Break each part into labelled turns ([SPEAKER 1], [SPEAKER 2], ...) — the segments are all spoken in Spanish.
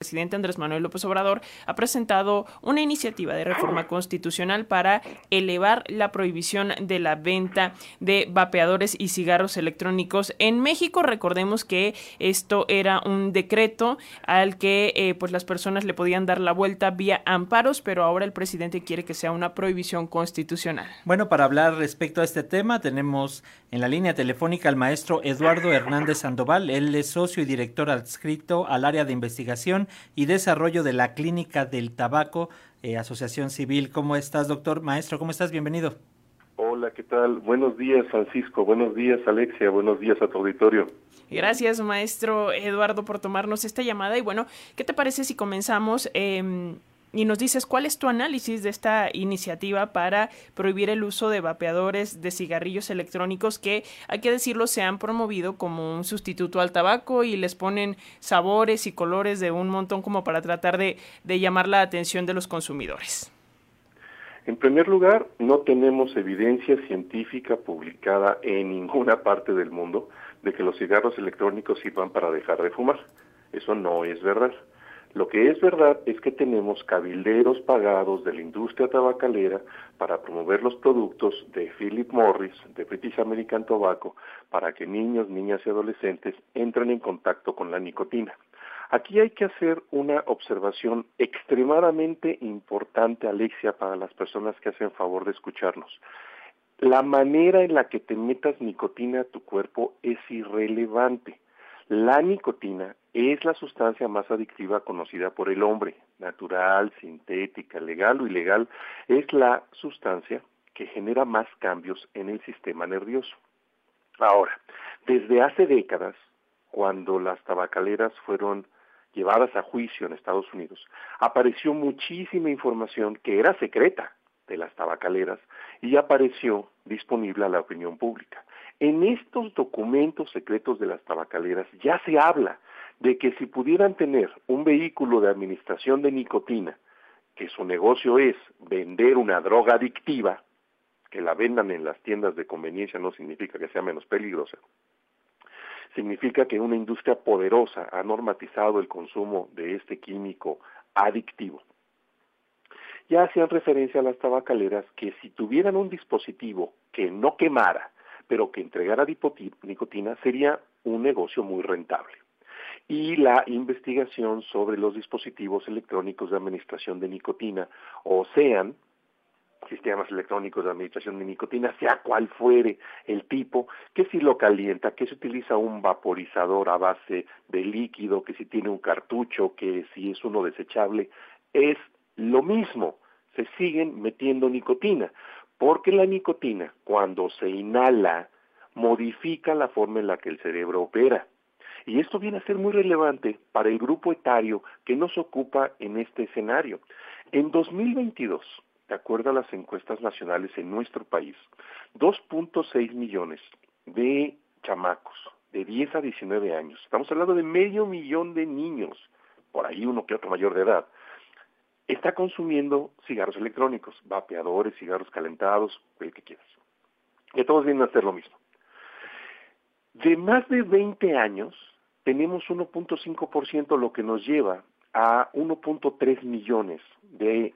[SPEAKER 1] presidente Andrés Manuel López Obrador ha presentado una iniciativa de reforma constitucional para elevar la prohibición de la venta de vapeadores y cigarros electrónicos en México. Recordemos que esto era un decreto al que eh, pues las personas le podían dar la vuelta vía amparos, pero ahora el presidente quiere que sea una prohibición constitucional.
[SPEAKER 2] Bueno, para hablar respecto a este tema tenemos en la línea telefónica al maestro Eduardo Hernández Sandoval. Él es socio y director adscrito al área de investigación y Desarrollo de la Clínica del Tabaco, eh, Asociación Civil. ¿Cómo estás, doctor? Maestro, ¿cómo estás? Bienvenido.
[SPEAKER 3] Hola, ¿qué tal? Buenos días, Francisco. Buenos días, Alexia. Buenos días a tu auditorio.
[SPEAKER 1] Gracias, maestro Eduardo, por tomarnos esta llamada. Y bueno, ¿qué te parece si comenzamos? Eh, y nos dices cuál es tu análisis de esta iniciativa para prohibir el uso de vapeadores de cigarrillos electrónicos que, hay que decirlo, se han promovido como un sustituto al tabaco y les ponen sabores y colores de un montón como para tratar de, de llamar la atención de los consumidores.
[SPEAKER 3] En primer lugar, no tenemos evidencia científica publicada en ninguna parte del mundo de que los cigarros electrónicos sirvan para dejar de fumar. Eso no es verdad. Lo que es verdad es que tenemos cabilderos pagados de la industria tabacalera para promover los productos de Philip Morris, de British American Tobacco, para que niños, niñas y adolescentes entren en contacto con la nicotina. Aquí hay que hacer una observación extremadamente importante, Alexia, para las personas que hacen favor de escucharnos. La manera en la que te metas nicotina a tu cuerpo es irrelevante. La nicotina es la sustancia más adictiva conocida por el hombre, natural, sintética, legal o ilegal, es la sustancia que genera más cambios en el sistema nervioso. Ahora, desde hace décadas, cuando las tabacaleras fueron llevadas a juicio en Estados Unidos, apareció muchísima información que era secreta de las tabacaleras y apareció disponible a la opinión pública. En estos documentos secretos de las tabacaleras ya se habla de que si pudieran tener un vehículo de administración de nicotina, que su negocio es vender una droga adictiva, que la vendan en las tiendas de conveniencia no significa que sea menos peligrosa, significa que una industria poderosa ha normatizado el consumo de este químico adictivo. Ya hacían referencia a las tabacaleras que si tuvieran un dispositivo que no quemara, pero que entregara nicotina sería un negocio muy rentable. Y la investigación sobre los dispositivos electrónicos de administración de nicotina, o sean sistemas electrónicos de administración de nicotina, sea cual fuere el tipo, que si lo calienta, que si utiliza un vaporizador a base de líquido, que si tiene un cartucho, que si es uno desechable, es lo mismo, se siguen metiendo nicotina porque la nicotina, cuando se inhala, modifica la forma en la que el cerebro opera. Y esto viene a ser muy relevante para el grupo etario que nos ocupa en este escenario. En 2022, de acuerdo a las encuestas nacionales en nuestro país, 2.6 millones de chamacos de 10 a 19 años, estamos hablando de medio millón de niños, por ahí uno que otro mayor de edad, está consumiendo cigarros electrónicos, vapeadores, cigarros calentados, el que quieras. Que todos vienen a hacer lo mismo. De más de 20 años, tenemos 1.5%, lo que nos lleva a 1.3 millones de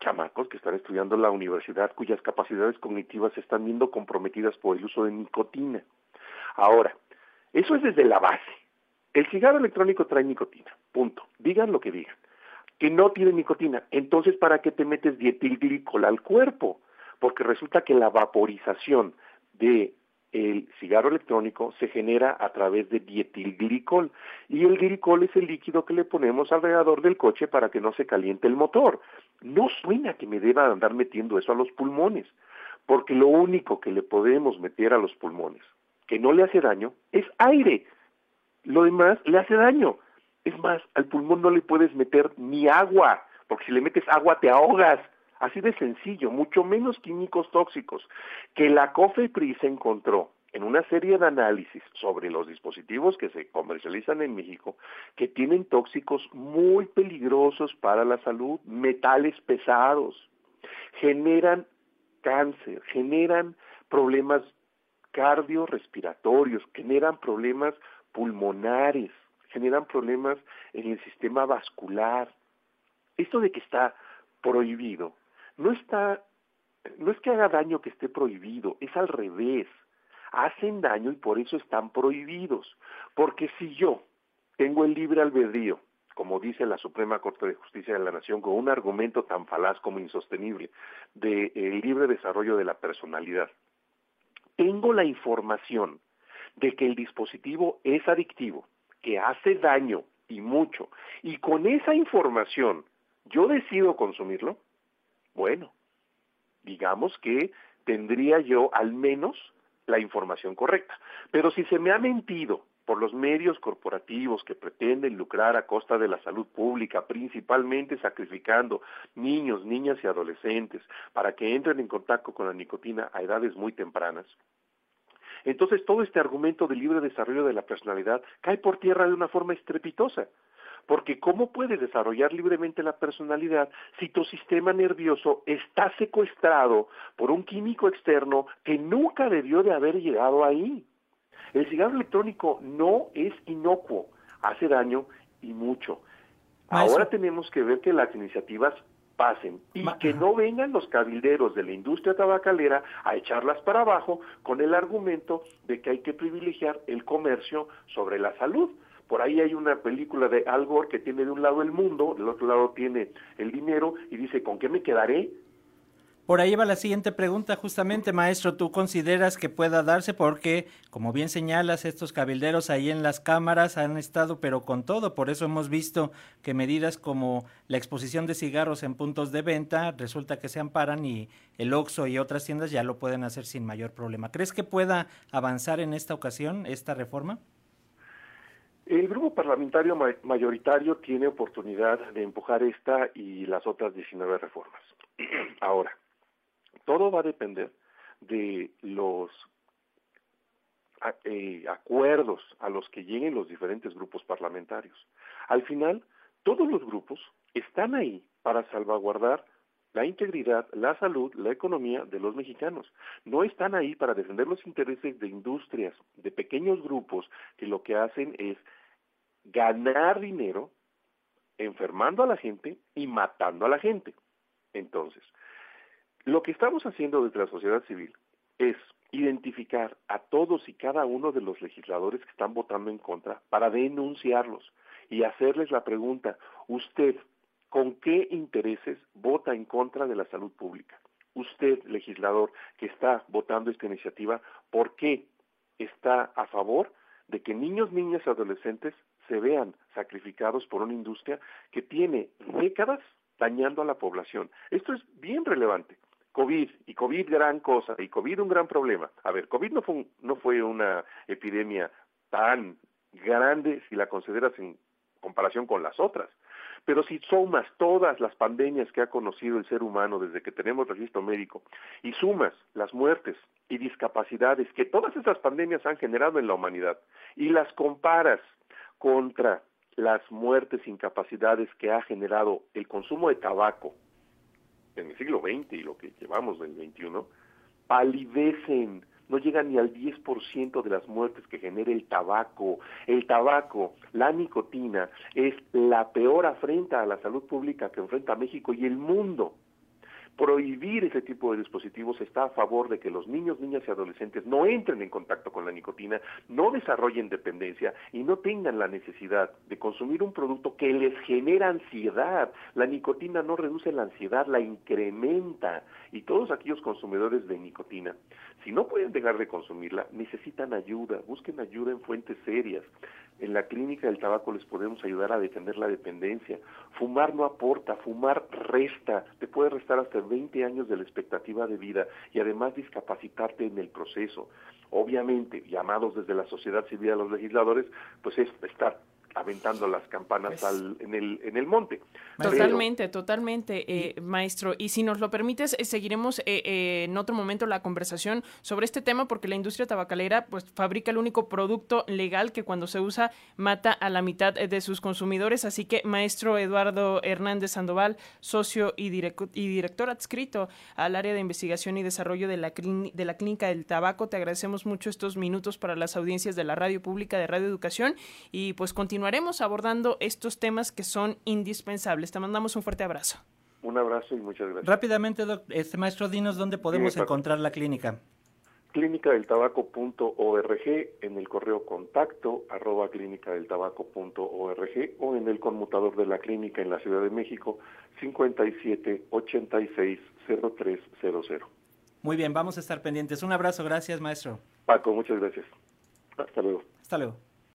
[SPEAKER 3] chamacos que están estudiando en la universidad cuyas capacidades cognitivas se están viendo comprometidas por el uso de nicotina. Ahora, eso es desde la base. El cigarro electrónico trae nicotina, punto. Digan lo que digan que no tiene nicotina. Entonces, ¿para qué te metes dietilglicol al cuerpo? Porque resulta que la vaporización de cigarro electrónico se genera a través de dietilglicol y el glicol es el líquido que le ponemos alrededor del coche para que no se caliente el motor. No suena que me deba andar metiendo eso a los pulmones, porque lo único que le podemos meter a los pulmones que no le hace daño es aire. Lo demás le hace daño. Es más, al pulmón no le puedes meter ni agua, porque si le metes agua te ahogas. Así de sencillo, mucho menos químicos tóxicos. Que la COFEPRIS encontró en una serie de análisis sobre los dispositivos que se comercializan en México, que tienen tóxicos muy peligrosos para la salud, metales pesados, generan cáncer, generan problemas cardiorrespiratorios, generan problemas pulmonares, generan problemas en el sistema vascular. Esto de que está prohibido, no está, no es que haga daño que esté prohibido, es al revés. Hacen daño y por eso están prohibidos. Porque si yo tengo el libre albedrío, como dice la Suprema Corte de Justicia de la Nación, con un argumento tan falaz como insostenible, del de, libre desarrollo de la personalidad, tengo la información de que el dispositivo es adictivo, que hace daño y mucho, y con esa información yo decido consumirlo, bueno, digamos que tendría yo al menos la información correcta. Pero si se me ha mentido por los medios corporativos que pretenden lucrar a costa de la salud pública, principalmente sacrificando niños, niñas y adolescentes para que entren en contacto con la nicotina a edades muy tempranas, entonces todo este argumento de libre desarrollo de la personalidad cae por tierra de una forma estrepitosa. Porque ¿cómo puedes desarrollar libremente la personalidad si tu sistema nervioso está secuestrado por un químico externo que nunca debió de haber llegado ahí? El cigarro electrónico no es inocuo, hace daño y mucho. Ahora tenemos que ver que las iniciativas pasen y que no vengan los cabilderos de la industria tabacalera a echarlas para abajo con el argumento de que hay que privilegiar el comercio sobre la salud. Por ahí hay una película de Al Gore que tiene de un lado el mundo, del otro lado tiene el dinero y dice, ¿con qué me quedaré?
[SPEAKER 2] Por ahí va la siguiente pregunta, justamente, maestro, ¿tú consideras que pueda darse? Porque, como bien señalas, estos cabilderos ahí en las cámaras han estado, pero con todo, por eso hemos visto que medidas como la exposición de cigarros en puntos de venta resulta que se amparan y el Oxxo y otras tiendas ya lo pueden hacer sin mayor problema. ¿Crees que pueda avanzar en esta ocasión esta reforma?
[SPEAKER 3] El grupo parlamentario mayoritario tiene oportunidad de empujar esta y las otras 19 reformas. Ahora, todo va a depender de los eh, acuerdos a los que lleguen los diferentes grupos parlamentarios. Al final, todos los grupos están ahí para salvaguardar la integridad, la salud, la economía de los mexicanos. No están ahí para defender los intereses de industrias, de pequeños grupos que lo que hacen es ganar dinero enfermando a la gente y matando a la gente. Entonces, lo que estamos haciendo desde la sociedad civil es identificar a todos y cada uno de los legisladores que están votando en contra para denunciarlos y hacerles la pregunta, usted, ¿con qué intereses vota en contra de la salud pública? Usted, legislador, que está votando esta iniciativa, ¿por qué está a favor de que niños, niñas y adolescentes se vean sacrificados por una industria que tiene décadas dañando a la población? Esto es bien relevante. COVID, y COVID gran cosa, y COVID un gran problema. A ver, COVID no fue, no fue una epidemia tan grande si la consideras en comparación con las otras. Pero si sumas todas las pandemias que ha conocido el ser humano desde que tenemos registro médico y sumas las muertes y discapacidades que todas esas pandemias han generado en la humanidad y las comparas contra las muertes e incapacidades que ha generado el consumo de tabaco, en el siglo XX y lo que llevamos del XXI, palidecen, no llegan ni al 10% de las muertes que genera el tabaco. El tabaco, la nicotina, es la peor afrenta a la salud pública que enfrenta México y el mundo prohibir ese tipo de dispositivos está a favor de que los niños, niñas y adolescentes no entren en contacto con la nicotina, no desarrollen dependencia y no tengan la necesidad de consumir un producto que les genera ansiedad. La nicotina no reduce la ansiedad, la incrementa. Y todos aquellos consumidores de nicotina, si no pueden dejar de consumirla, necesitan ayuda, busquen ayuda en fuentes serias. En la clínica del tabaco les podemos ayudar a detener la dependencia. Fumar no aporta, fumar resta, te puede restar hasta 20 años de la expectativa de vida y además discapacitarte en el proceso. Obviamente, llamados desde la sociedad civil a los legisladores, pues es estar aventando las campanas pues al, en, el, en el monte.
[SPEAKER 1] Totalmente, totalmente, eh, maestro. Y si nos lo permites, eh, seguiremos eh, en otro momento la conversación sobre este tema porque la industria tabacalera pues fabrica el único producto legal que cuando se usa mata a la mitad de sus consumidores. Así que, maestro Eduardo Hernández Sandoval, socio y, y director adscrito al área de investigación y desarrollo de la, de la Clínica del Tabaco, te agradecemos mucho estos minutos para las audiencias de la radio pública de Radio Educación y pues continuamos continuaremos abordando estos temas que son indispensables. Te mandamos un fuerte abrazo.
[SPEAKER 3] Un abrazo y muchas gracias.
[SPEAKER 2] Rápidamente, este maestro, dinos dónde podemos encontrar la clínica
[SPEAKER 3] clínicadeltabaco.org, en el correo contacto arroba clínicadeltabaco.org o en el conmutador de la clínica en la Ciudad de México 57 86 0300.
[SPEAKER 2] Muy bien, vamos a estar pendientes. Un abrazo, gracias maestro.
[SPEAKER 3] Paco, muchas gracias. Hasta luego.
[SPEAKER 2] Hasta luego.